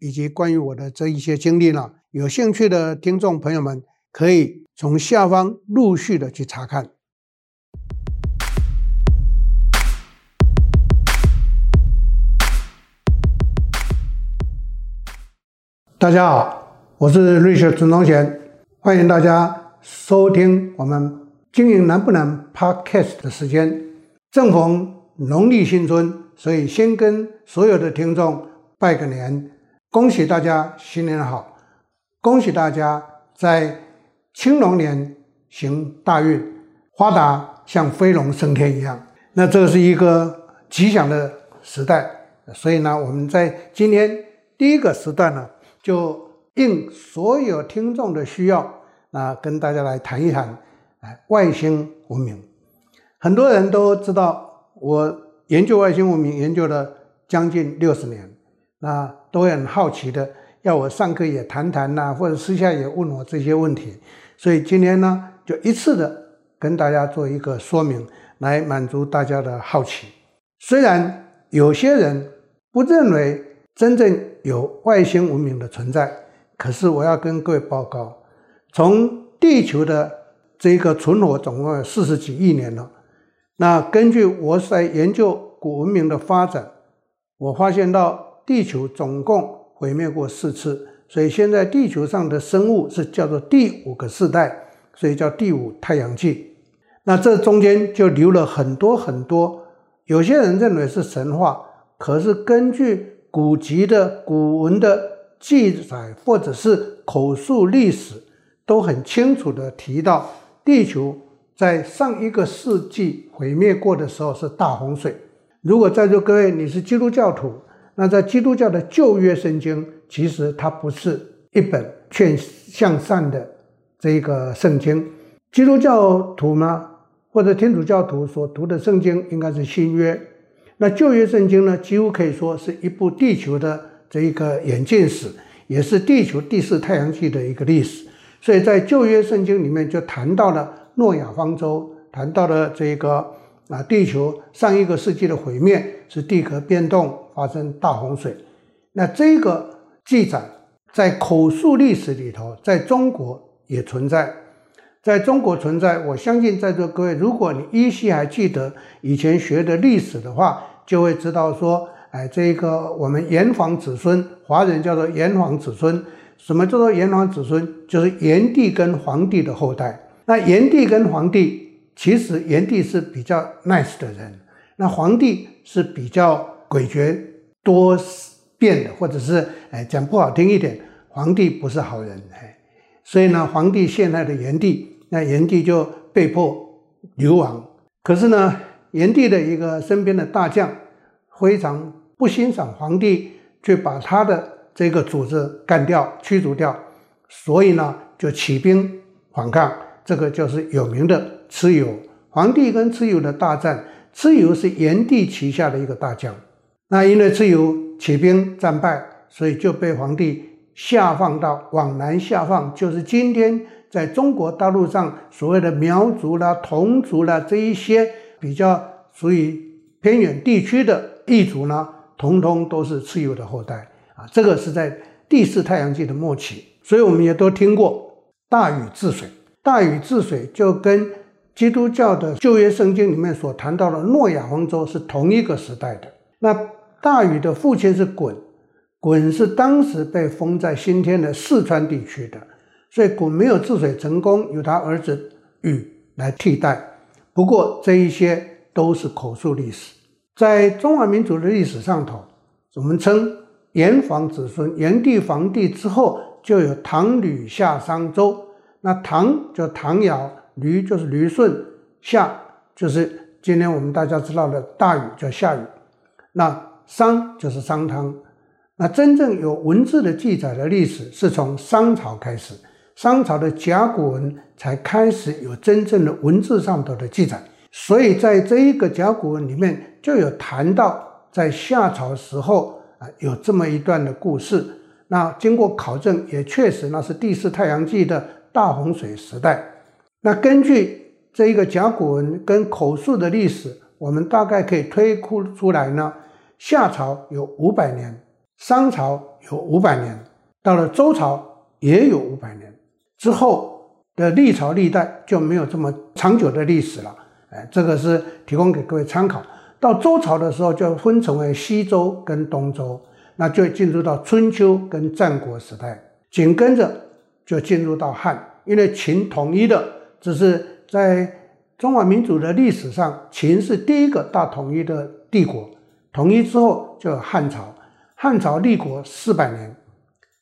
以及关于我的这一些经历呢，有兴趣的听众朋友们可以从下方陆续的去查看。大家好，我是瑞雪陈宗贤，欢迎大家收听我们经营难不难 Podcast 的时间，正逢。农历新春，所以先跟所有的听众拜个年，恭喜大家新年好，恭喜大家在青龙年行大运，发达像飞龙升天一样。那这是一个吉祥的时代，所以呢，我们在今天第一个时段呢，就应所有听众的需要啊，跟大家来谈一谈，哎，外星文明。很多人都知道。我研究外星文明研究了将近六十年，那都很好奇的，要我上课也谈谈呐，或者私下也问我这些问题，所以今天呢，就一次的跟大家做一个说明，来满足大家的好奇。虽然有些人不认为真正有外星文明的存在，可是我要跟各位报告，从地球的这个存活总共有四十几亿年了。那根据我在研究古文明的发展，我发现到地球总共毁灭过四次，所以现在地球上的生物是叫做第五个世代，所以叫第五太阳纪。那这中间就留了很多很多，有些人认为是神话，可是根据古籍的古文的记载，或者是口述历史，都很清楚地提到地球。在上一个世纪毁灭过的时候是大洪水。如果在座各位你是基督教徒，那在基督教的旧约圣经，其实它不是一本劝向善的这个圣经。基督教徒呢，或者天主教徒所读的圣经应该是新约。那旧约圣经呢，几乎可以说是一部地球的这一个演进史，也是地球第四太阳系的一个历史。所以在旧约圣经里面就谈到了。诺亚方舟谈到了这个啊，地球上一个世纪的毁灭是地壳变动发生大洪水。那这个记载在口述历史里头，在中国也存在，在中国存在。我相信在座各位，如果你依稀还记得以前学的历史的话，就会知道说，哎，这个我们炎黄子孙，华人叫做炎黄子孙。什么叫做炎黄子孙？就是炎帝跟黄帝的后代。那炎帝跟黄帝，其实炎帝是比较 nice 的人，那黄帝是比较诡谲多变的，或者是哎讲不好听一点，皇帝不是好人哎，所以呢，皇帝陷害了炎帝，那炎帝就被迫流亡。可是呢，炎帝的一个身边的大将非常不欣赏皇帝，却把他的这个组织干掉、驱逐掉，所以呢，就起兵反抗。这个就是有名的蚩尤，黄帝跟蚩尤的大战，蚩尤是炎帝旗下的一个大将。那因为蚩尤起兵战败，所以就被黄帝下放到往南下放，就是今天在中国大陆上所谓的苗族啦、侗族啦这一些比较属于偏远地区的异族呢，统统都是蚩尤的后代啊。这个是在第四太阳纪的末期，所以我们也都听过大禹治水。大禹治水就跟基督教的旧约圣经里面所谈到的诺亚方舟是同一个时代的。那大禹的父亲是鲧，鲧是当时被封在今天的四川地区的，所以鲧没有治水成功，由他儿子禹来替代。不过这一些都是口述历史，在中华民族的历史上头，我们称炎黄子孙，炎帝、黄帝之后就有唐吕夏商周。那唐就唐尧，吕就是吕顺，夏就是今天我们大家知道的大禹叫夏禹，那商就是商汤，那真正有文字的记载的历史是从商朝开始，商朝的甲骨文才开始有真正的文字上头的记载。所以在这一个甲骨文里面就有谈到，在夏朝时候啊有这么一段的故事。那经过考证，也确实那是第四太阳纪的大洪水时代。那根据这一个甲骨文跟口述的历史，我们大概可以推估出来呢，夏朝有五百年。商朝有五百年，到了周朝也有五百年，之后的历朝历代就没有这么长久的历史了。哎，这个是提供给各位参考。到周朝的时候，就分成为西周跟东周，那就进入到春秋跟战国时代，紧跟着就进入到汉，因为秦统一的，只是在中华民族的历史上，秦是第一个大统一的帝国，统一之后就有汉朝。汉朝立国四百年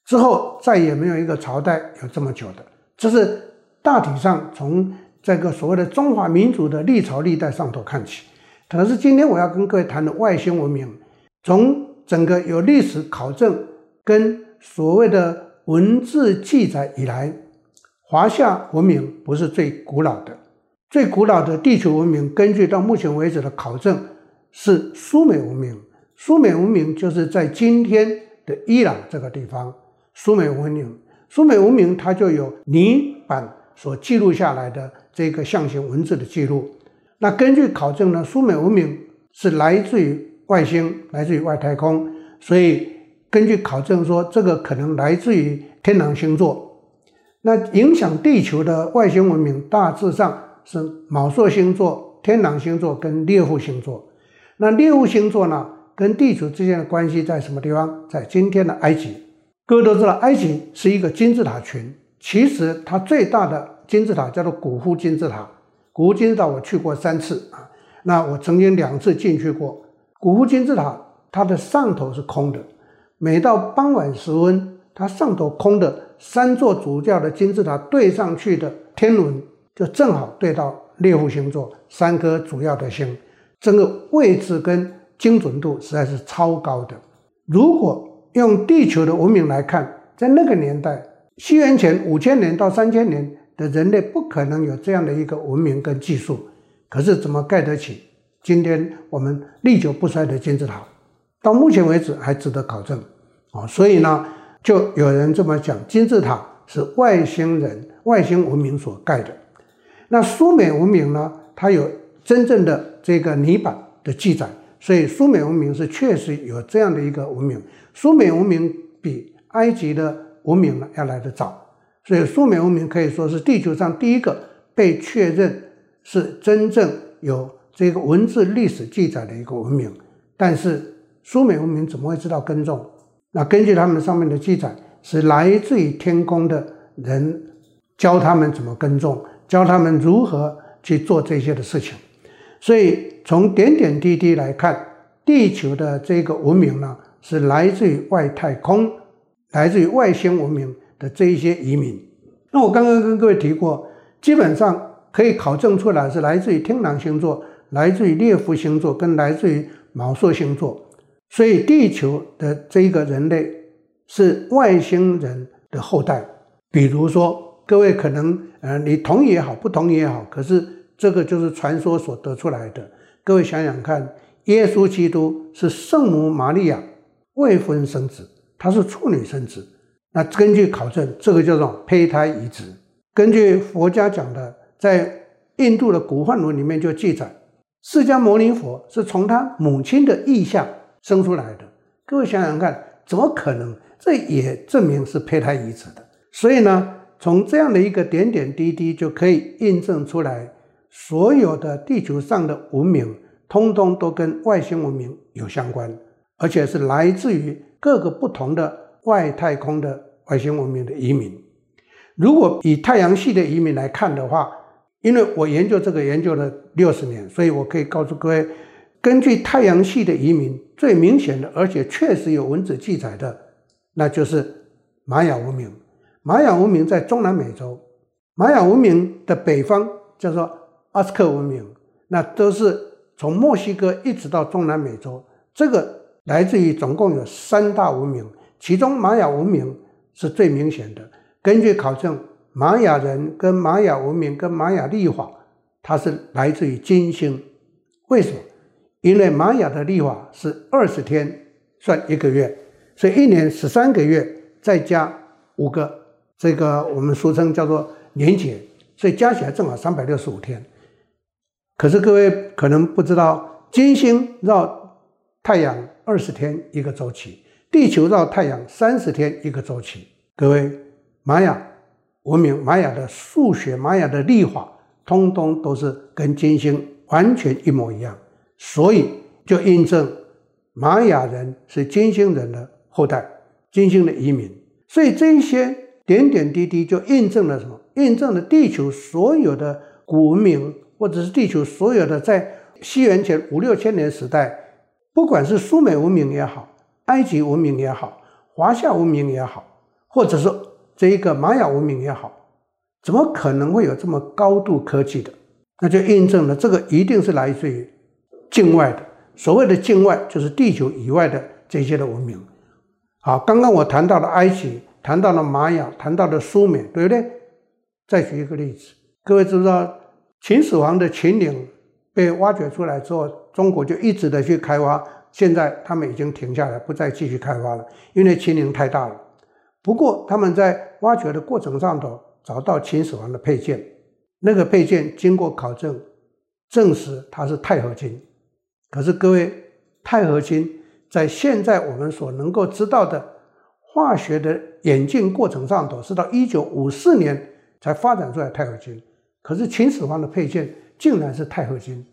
之后，再也没有一个朝代有这么久的。这是大体上从这个所谓的中华民族的历朝历代上头看起。可是今天我要跟各位谈的外星文明，从整个有历史考证跟所谓的文字记载以来，华夏文明不是最古老的，最古老的地球文明，根据到目前为止的考证是苏美文明。苏美文明就是在今天的伊朗这个地方，苏美文明，苏美文明它就有泥板所记录下来的这个象形文字的记录。那根据考证呢，苏美文明是来自于外星，来自于外太空，所以根据考证说，这个可能来自于天狼星座。那影响地球的外星文明大致上是昴宿星座、天狼星座跟猎户星座。那猎户星座呢？跟地球之间的关系在什么地方？在今天的埃及。各位都知道，埃及是一个金字塔群。其实它最大的金字塔叫做古夫金字塔。古夫金字塔我去过三次啊，那我曾经两次进去过。古夫金字塔它的上头是空的，每到傍晚时分，它上头空的三座主教的金字塔对上去的天轮，就正好对到猎户星座三颗主要的星，整个位置跟。精准度实在是超高的。如果用地球的文明来看，在那个年代，西元前五千年到三千年的人类不可能有这样的一个文明跟技术。可是怎么盖得起今天我们历久不衰的金字塔？到目前为止还值得考证啊！所以呢，就有人这么讲，金字塔是外星人、外星文明所盖的。那苏美文明呢？它有真正的这个泥板的记载。所以苏美文明是确实有这样的一个文明，苏美文明比埃及的文明要来得早，所以苏美文明可以说是地球上第一个被确认是真正有这个文字历史记载的一个文明。但是苏美文明怎么会知道耕种？那根据他们上面的记载，是来自于天宫的人教他们怎么耕种，教他们如何去做这些的事情。所以从点点滴滴来看，地球的这个文明呢，是来自于外太空，来自于外星文明的这一些移民。那我刚刚跟各位提过，基本上可以考证出来是来自于天狼星座，来自于猎户星座，跟来自于昴宿星座。所以地球的这一个人类是外星人的后代。比如说，各位可能呃，你同意也好，不同意也好，可是。这个就是传说所得出来的。各位想想看，耶稣基督是圣母玛利亚未婚生子，他是处女生子。那根据考证，这个叫做胚胎移植。根据佛家讲的，在印度的古梵文里面就记载，释迦牟尼佛是从他母亲的意下生出来的。各位想想看，怎么可能？这也证明是胚胎移植的。所以呢，从这样的一个点点滴滴就可以印证出来。所有的地球上的文明，通通都跟外星文明有相关，而且是来自于各个不同的外太空的外星文明的移民。如果以太阳系的移民来看的话，因为我研究这个研究了六十年，所以我可以告诉各位，根据太阳系的移民，最明显的，而且确实有文字记载的，那就是玛雅文明。玛雅文明在中南美洲，玛雅文明的北方叫做。阿兹克文明，那都是从墨西哥一直到中南美洲，这个来自于总共有三大文明，其中玛雅文明是最明显的。根据考证，玛雅人跟玛雅文明跟玛雅历法，它是来自于金星。为什么？因为玛雅的历法是二十天算一个月，所以一年十三个月，再加五个，这个我们俗称叫做年节，所以加起来正好三百六十五天。可是各位可能不知道，金星绕太阳二十天一个周期，地球绕太阳三十天一个周期。各位，玛雅文明、玛雅的数学、玛雅的历法，通通都是跟金星完全一模一样。所以就印证玛雅人是金星人的后代，金星的移民。所以这些点点滴滴就印证了什么？印证了地球所有的古文明，或者是地球所有的在西元前五六千年时代，不管是苏美文明也好，埃及文明也好，华夏文明也好，或者是这一个玛雅文明也好，怎么可能会有这么高度科技的？那就印证了这个一定是来自于。境外的所谓的境外，就是地球以外的这些的文明。好，刚刚我谈到了埃及，谈到了玛雅，谈到了苏美，对不对？再举一个例子，各位知不知道秦始皇的秦陵被挖掘出来之后，中国就一直的去开挖，现在他们已经停下来，不再继续开挖了，因为秦陵太大了。不过他们在挖掘的过程上头找到秦始皇的佩剑，那个佩剑经过考证，证实它是钛合金。可是各位，钛合金在现在我们所能够知道的化学的演进过程上头，是到一九五四年才发展出来钛合金。可是秦始皇的佩剑竟然是钛合金，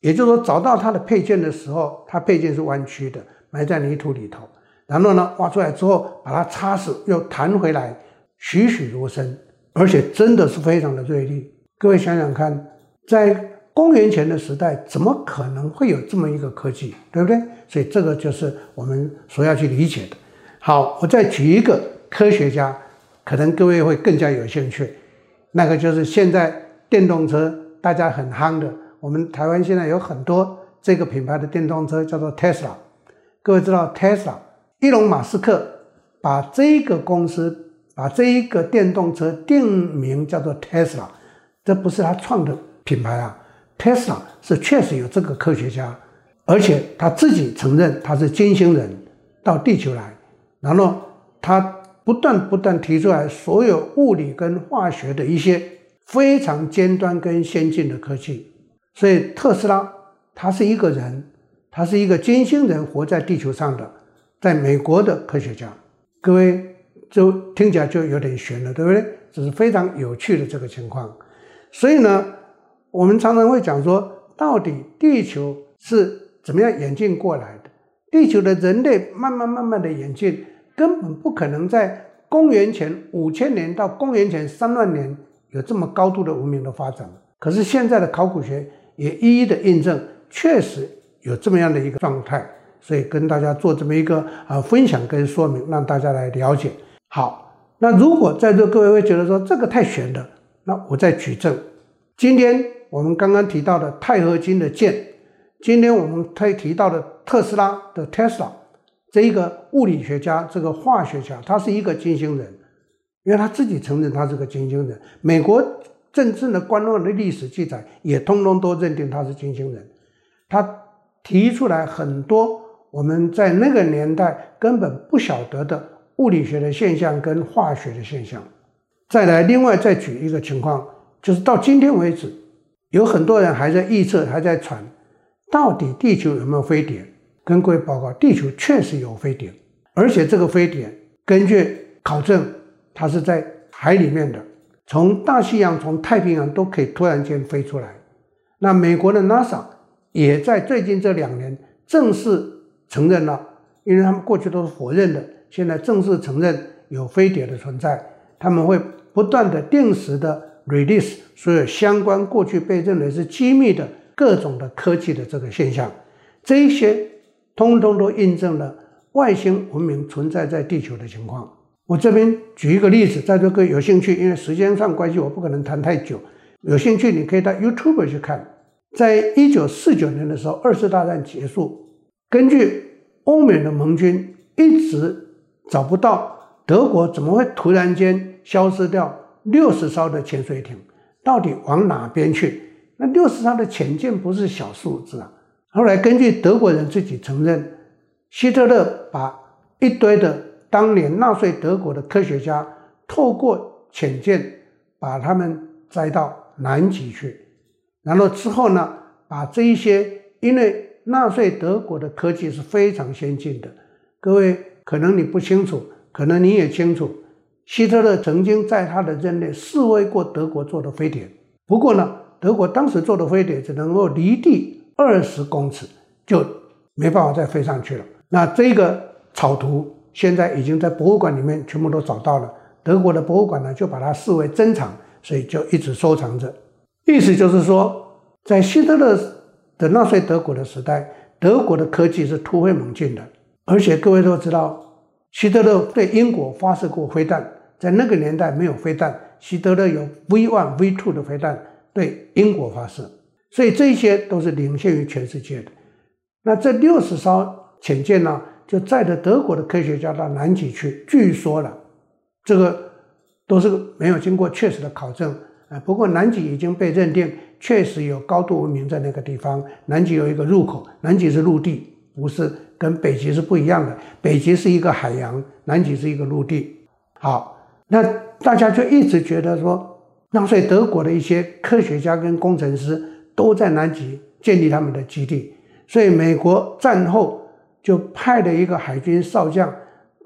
也就是说，找到他的佩剑的时候，他佩剑是弯曲的，埋在泥土里头。然后呢，挖出来之后，把它擦死，又弹回来，栩栩如生，而且真的是非常的锐利。各位想想看，在公元前的时代，怎么可能会有这么一个科技，对不对？所以这个就是我们所要去理解的。好，我再举一个科学家，可能各位会更加有兴趣。那个就是现在电动车大家很夯的，我们台湾现在有很多这个品牌的电动车，叫做 Tesla。各位知道 Tesla，伊隆马斯克把这个公司，把这一个电动车定名叫做 Tesla，这不是他创的品牌啊。Tesla 是确实有这个科学家，而且他自己承认他是金星人到地球来，然后他不断不断提出来所有物理跟化学的一些非常尖端跟先进的科技。所以特斯拉他是一个人，他是一个金星人活在地球上的，在美国的科学家。各位就听起来就有点悬了，对不对？这是非常有趣的这个情况。所以呢。我们常常会讲说，到底地球是怎么样演进过来的？地球的人类慢慢慢慢的演进，根本不可能在公元前五千年到公元前三万年有这么高度的文明的发展。可是现在的考古学也一一的印证，确实有这么样的一个状态。所以跟大家做这么一个啊分享跟说明，让大家来了解。好，那如果在座各位会觉得说这个太玄了，那我再举证，今天。我们刚刚提到的钛合金的剑，今天我们推提到的特斯拉的 Tesla，这一个物理学家，这个化学家，他是一个金星人，因为他自己承认他是个金星人。美国真正的官方的历史记载也通通都认定他是金星人。他提出来很多我们在那个年代根本不晓得的物理学的现象跟化学的现象。再来，另外再举一个情况，就是到今天为止。有很多人还在预测，还在传，到底地球有没有飞碟？跟各位报告，地球确实有飞碟，而且这个飞碟根据考证，它是在海里面的，从大西洋、从太平洋都可以突然间飞出来。那美国的 NASA 也在最近这两年正式承认了，因为他们过去都是否认的，现在正式承认有飞碟的存在，他们会不断的定时的。release 所有相关过去被认为是机密的各种的科技的这个现象，这一些通通都印证了外星文明存在在地球的情况。我这边举一个例子，在座各位有兴趣，因为时间上关系，我不可能谈太久。有兴趣，你可以到 YouTube 去看。在一九四九年的时候，二次大战结束，根据欧美的盟军一直找不到德国怎么会突然间消失掉六十艘的潜水艇，到底往哪边去？那六十艘的潜舰不是小数字啊。后来根据德国人自己承认，希特勒把一堆的当年纳粹德国的科学家透过潜舰把他们载到南极去，然后之后呢，把这一些因为纳粹德国的科技是非常先进的，各位可能你不清楚，可能你也清楚，希特勒曾经在他的任内试飞过德国做的飞碟，不过呢，德国当时做的飞碟只能够离地二十公尺，就没办法再飞上去了。那这个草图现在已经在博物馆里面全部都找到了，德国的博物馆呢就把它视为珍藏，所以就一直收藏着。意思就是说，在希特勒的纳粹德国的时代，德国的科技是突飞猛进的，而且各位都知道，希特勒对英国发射过飞弹，在那个年代没有飞弹，希特勒有 V one、V two 的飞弹对英国发射。所以这些都是领先于全世界的。那这六十艘潜舰呢，就载着德国的科学家到南极去。据说了，这个都是没有经过确实的考证啊。不过南极已经被认定确实有高度文明在那个地方。南极有一个入口，南极是陆地，不是跟北极是不一样的。北极是一个海洋，南极是一个陆地。好，那大家就一直觉得说，纳粹德国的一些科学家跟工程师。都在南极建立他们的基地，所以美国战后就派了一个海军少将，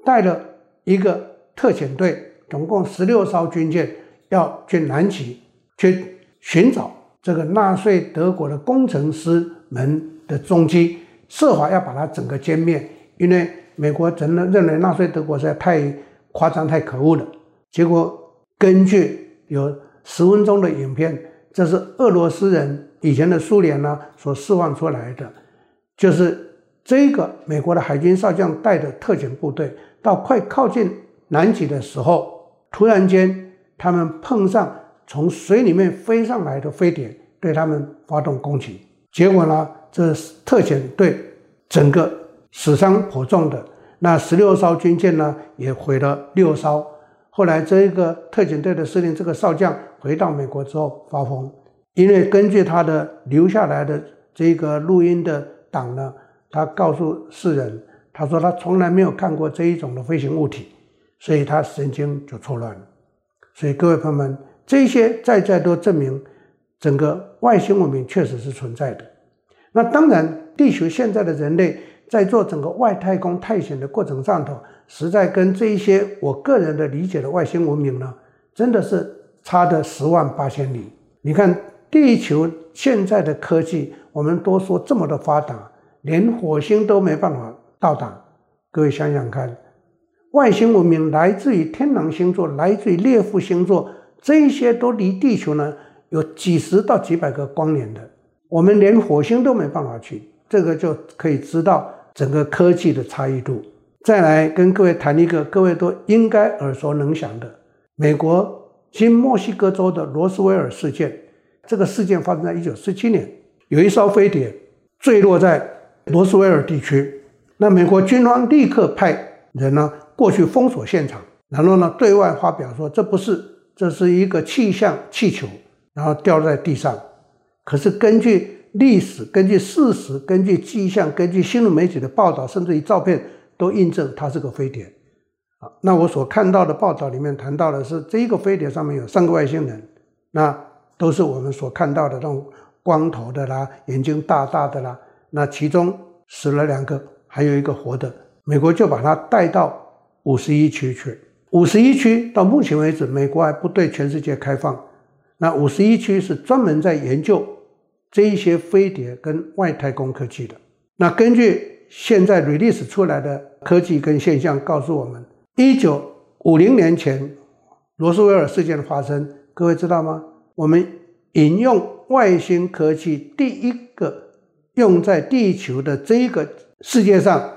带了一个特遣队，总共十六艘军舰，要去南极去寻找这个纳粹德国的工程师们的踪迹，设法要把它整个歼灭。因为美国真的认为纳粹德国实在太夸张、太可恶了。结果根据有十分钟的影片，这是俄罗斯人。以前的苏联呢，所释放出来的，就是这个美国的海军少将带的特遣部队，到快靠近南极的时候，突然间他们碰上从水里面飞上来的飞碟，对他们发动攻击，结果呢，这特遣队整个死伤颇重的，那十六艘军舰呢也毁了六艘。后来这一个特遣队的司令这个少将回到美国之后发疯。因为根据他的留下来的这个录音的档呢，他告诉世人，他说他从来没有看过这一种的飞行物体，所以他神经就错乱了。所以各位朋友们，这些在在都证明整个外星文明确实是存在的。那当然，地球现在的人类在做整个外太空探险的过程上头，实在跟这一些我个人的理解的外星文明呢，真的是差的十万八千里。你看。地球现在的科技，我们都说这么的发达，连火星都没办法到达。各位想想看，外星文明来自于天狼星座，来自于猎户星座，这些都离地球呢有几十到几百个光年的，我们连火星都没办法去，这个就可以知道整个科技的差异度。再来跟各位谈一个各位都应该耳熟能详的，美国新墨西哥州的罗斯威尔事件。这个事件发生在一九四七年，有一艘飞碟坠落在罗斯威尔地区。那美国军方立刻派人呢过去封锁现场，然后呢对外发表说这不是，这是一个气象气球，然后掉在地上。可是根据历史、根据事实、根据迹象、根据新闻媒体的报道，甚至于照片都印证它是个飞碟。啊，那我所看到的报道里面谈到的是，这一个飞碟上面有三个外星人。那都是我们所看到的这种光头的啦，眼睛大大的啦。那其中死了两个，还有一个活的。美国就把他带到五十一区去。五十一区到目前为止，美国还不对全世界开放。那五十一区是专门在研究这一些飞碟跟外太空科技的。那根据现在 release 出来的科技跟现象告诉我们，一九五零年前罗斯威尔事件的发生，各位知道吗？我们引用外星科技，第一个用在地球的这一个世界上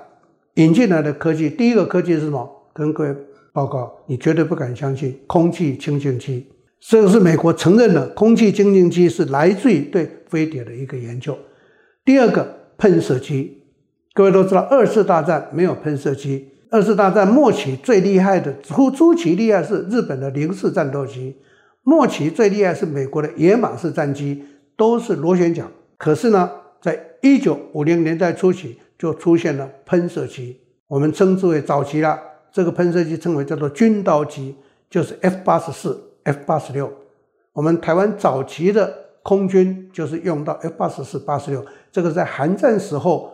引进来的科技，第一个科技是什么？跟各位报告，你绝对不敢相信，空气清净机，这个是美国承认的，空气清净机是来自于对飞碟的一个研究。第二个喷射机，各位都知道，二次大战没有喷射机。二次大战末期最厉害的，初初期厉害是日本的零式战斗机，末期最厉害是美国的野马式战机，都是螺旋桨。可是呢，在一九五零年代初期就出现了喷射机，我们称之为早期了。这个喷射机称为叫做军刀机，就是 F 八十四、F 八十六。我们台湾早期的空军就是用到 F 八十四、八十六，这个在韩战时候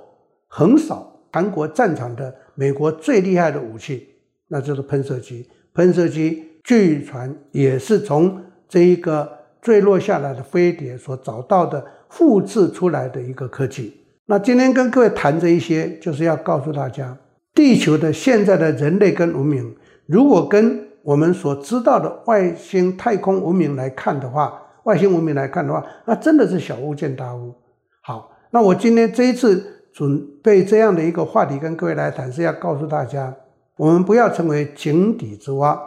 横扫韩国战场的。美国最厉害的武器，那就是喷射机。喷射机据传也是从这一个坠落下来的飞碟所找到的复制出来的一个科技。那今天跟各位谈这一些，就是要告诉大家，地球的现在的人类跟文明，如果跟我们所知道的外星太空文明来看的话，外星文明来看的话，那真的是小巫见大巫。好，那我今天这一次。准备这样的一个话题跟各位来谈，是要告诉大家，我们不要成为井底之蛙，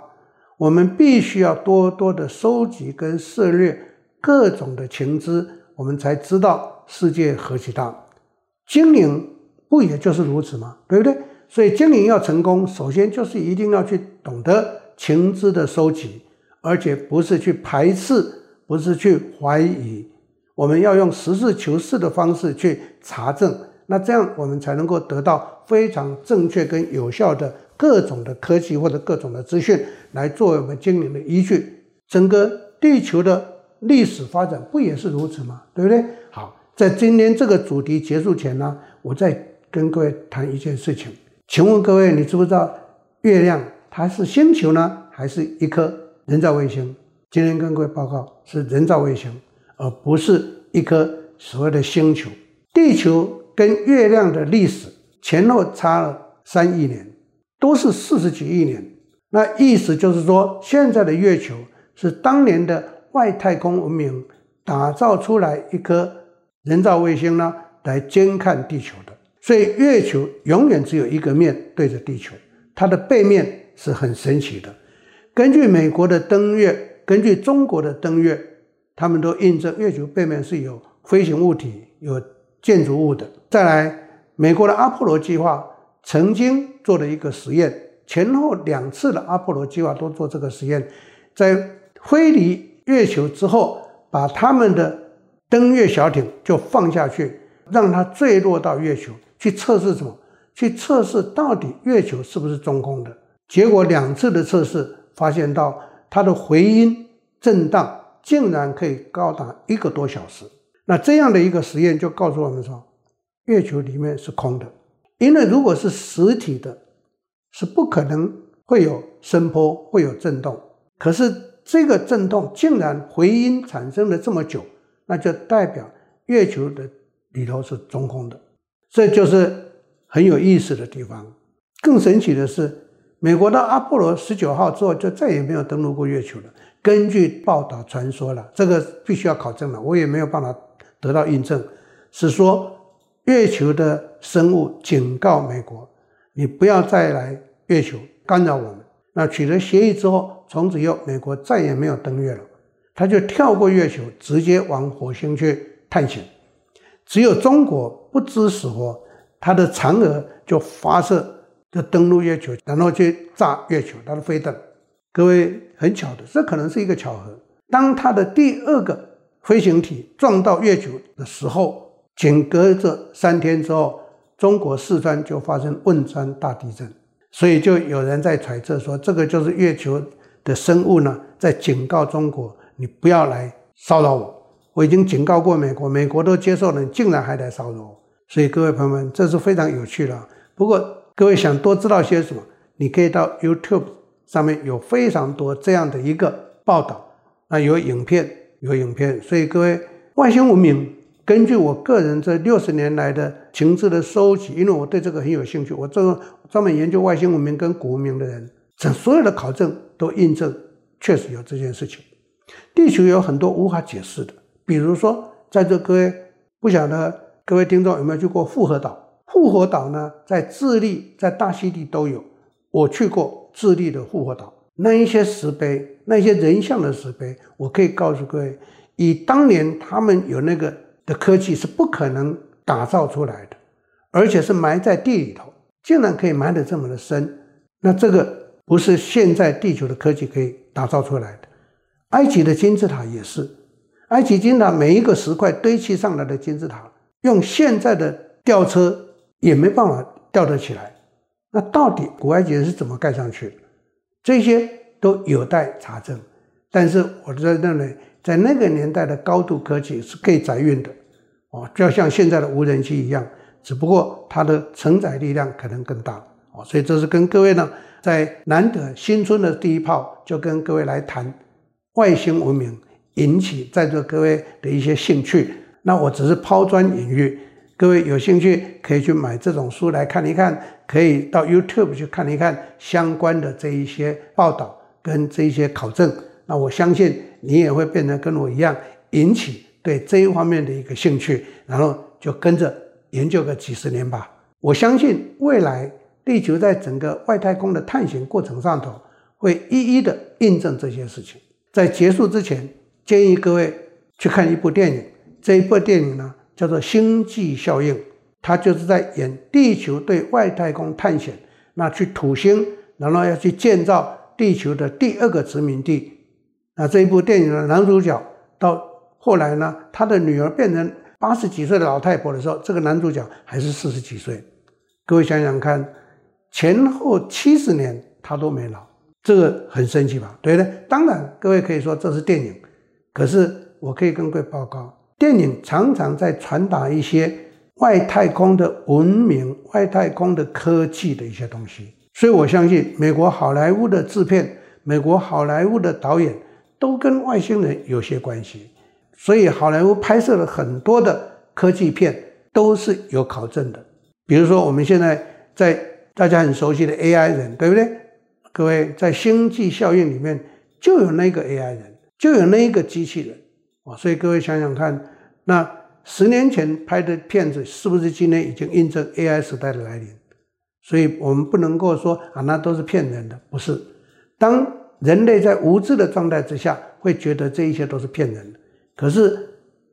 我们必须要多多的收集跟涉猎各种的情资，我们才知道世界何其大。经营不也就是如此吗？对不对？所以经营要成功，首先就是一定要去懂得情资的收集，而且不是去排斥，不是去怀疑，我们要用实事求是的方式去查证。那这样我们才能够得到非常正确跟有效的各种的科技或者各种的资讯，来作为我们经营的依据。整个地球的历史发展不也是如此吗？对不对？好，在今天这个主题结束前呢，我再跟各位谈一件事情。请问各位，你知不知道月亮它是星球呢，还是一颗人造卫星？今天跟各位报告是人造卫星，而不是一颗所谓的星球。地球。跟月亮的历史前后差了三亿年，都是四十几亿年。那意思就是说，现在的月球是当年的外太空文明打造出来一颗人造卫星呢，来监看地球的。所以月球永远只有一个面对着地球，它的背面是很神奇的。根据美国的登月，根据中国的登月，他们都印证月球背面是有飞行物体有。建筑物的。再来，美国的阿波罗计划曾经做了一个实验，前后两次的阿波罗计划都做这个实验，在飞离月球之后，把他们的登月小艇就放下去，让它坠落到月球去测试什么？去测试到底月球是不是中空的？结果两次的测试发现到它的回音震荡竟然可以高达一个多小时。那这样的一个实验就告诉我们说，月球里面是空的，因为如果是实体的，是不可能会有声波，会有震动。可是这个震动竟然回音产生了这么久，那就代表月球的里头是中空的，这就是很有意思的地方。更神奇的是，美国的阿波罗十九号之后就再也没有登陆过月球了。根据报道传说了，这个必须要考证了，我也没有办法。得到印证，是说月球的生物警告美国，你不要再来月球干扰我们。那取得协议之后，从此以后美国再也没有登月了，他就跳过月球，直接往火星去探险。只有中国不知死活，他的嫦娥就发射，就登陆月球，然后去炸月球，它的飞弹。各位很巧的，这可能是一个巧合。当他的第二个。飞行体撞到月球的时候，仅隔着三天之后，中国四川就发生汶川大地震，所以就有人在揣测说，这个就是月球的生物呢，在警告中国，你不要来骚扰我。我已经警告过美国，美国都接受了，你竟然还来骚扰我。所以各位朋友们，这是非常有趣的。不过各位想多知道些什么，你可以到 YouTube 上面有非常多这样的一个报道，那有影片。有影片，所以各位，外星文明根据我个人这六十年来的情志的收集，因为我对这个很有兴趣，我这个专门研究外星文明跟古文明的人，这所有的考证都印证确实有这件事情。地球有很多无法解释的，比如说，在这各位不晓得各位听众有没有去过复活岛？复活岛呢，在智利、在大溪地都有，我去过智利的复活岛。那一些石碑，那些人像的石碑，我可以告诉各位，以当年他们有那个的科技是不可能打造出来的。而且是埋在地里头，竟然可以埋得这么的深，那这个不是现在地球的科技可以打造出来的。埃及的金字塔也是，埃及金字塔每一个石块堆砌上来的金字塔，用现在的吊车也没办法吊得起来。那到底古埃及人是怎么盖上去的？这些都有待查证。但是我在认为，在那个年代的高度科技是可以载运的，哦，就像现在的无人机一样，只不过它的承载力量可能更大，哦，所以这是跟各位呢，在难得新春的第一炮，就跟各位来谈。外星文明引起在座各位的一些兴趣，那我只是抛砖引玉，各位有兴趣可以去买这种书来看一看，可以到 YouTube 去看一看相关的这一些报道跟这一些考证。那我相信你也会变得跟我一样，引起对这一方面的一个兴趣，然后就跟着研究个几十年吧。我相信未来地球在整个外太空的探险过程上头，会一一的印证这些事情。在结束之前，建议各位去看一部电影。这一部电影呢，叫做《星际效应》，它就是在演地球对外太空探险，那去土星，然后要去建造地球的第二个殖民地。那这一部电影的男主角到后来呢，他的女儿变成八十几岁的老太婆的时候，这个男主角还是四十几岁。各位想想看，前后七十年他都没老。这个很神奇吧？对不对？当然，各位可以说这是电影，可是我可以跟各位报告，电影常常在传达一些外太空的文明、外太空的科技的一些东西。所以我相信，美国好莱坞的制片、美国好莱坞的导演都跟外星人有些关系。所以，好莱坞拍摄了很多的科技片都是有考证的。比如说，我们现在在大家很熟悉的 AI 人，对不对？各位在星际效应里面就有那个 AI 人，就有那个机器人啊，所以各位想想看，那十年前拍的片子是不是今天已经印证 AI 时代的来临？所以我们不能够说啊，那都是骗人的，不是。当人类在无知的状态之下，会觉得这一切都是骗人的。可是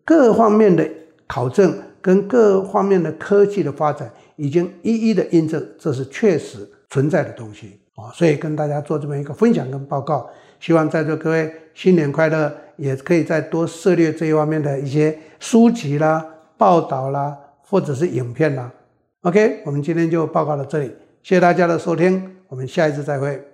各方面的考证跟各方面的科技的发展，已经一一的印证这是确实存在的东西啊。所以跟大家做这么一个分享跟报告，希望在座各位新年快乐，也可以再多涉猎这一方面的一些书籍啦、报道啦，或者是影片啦。OK，我们今天就报告到这里，谢谢大家的收听，我们下一次再会。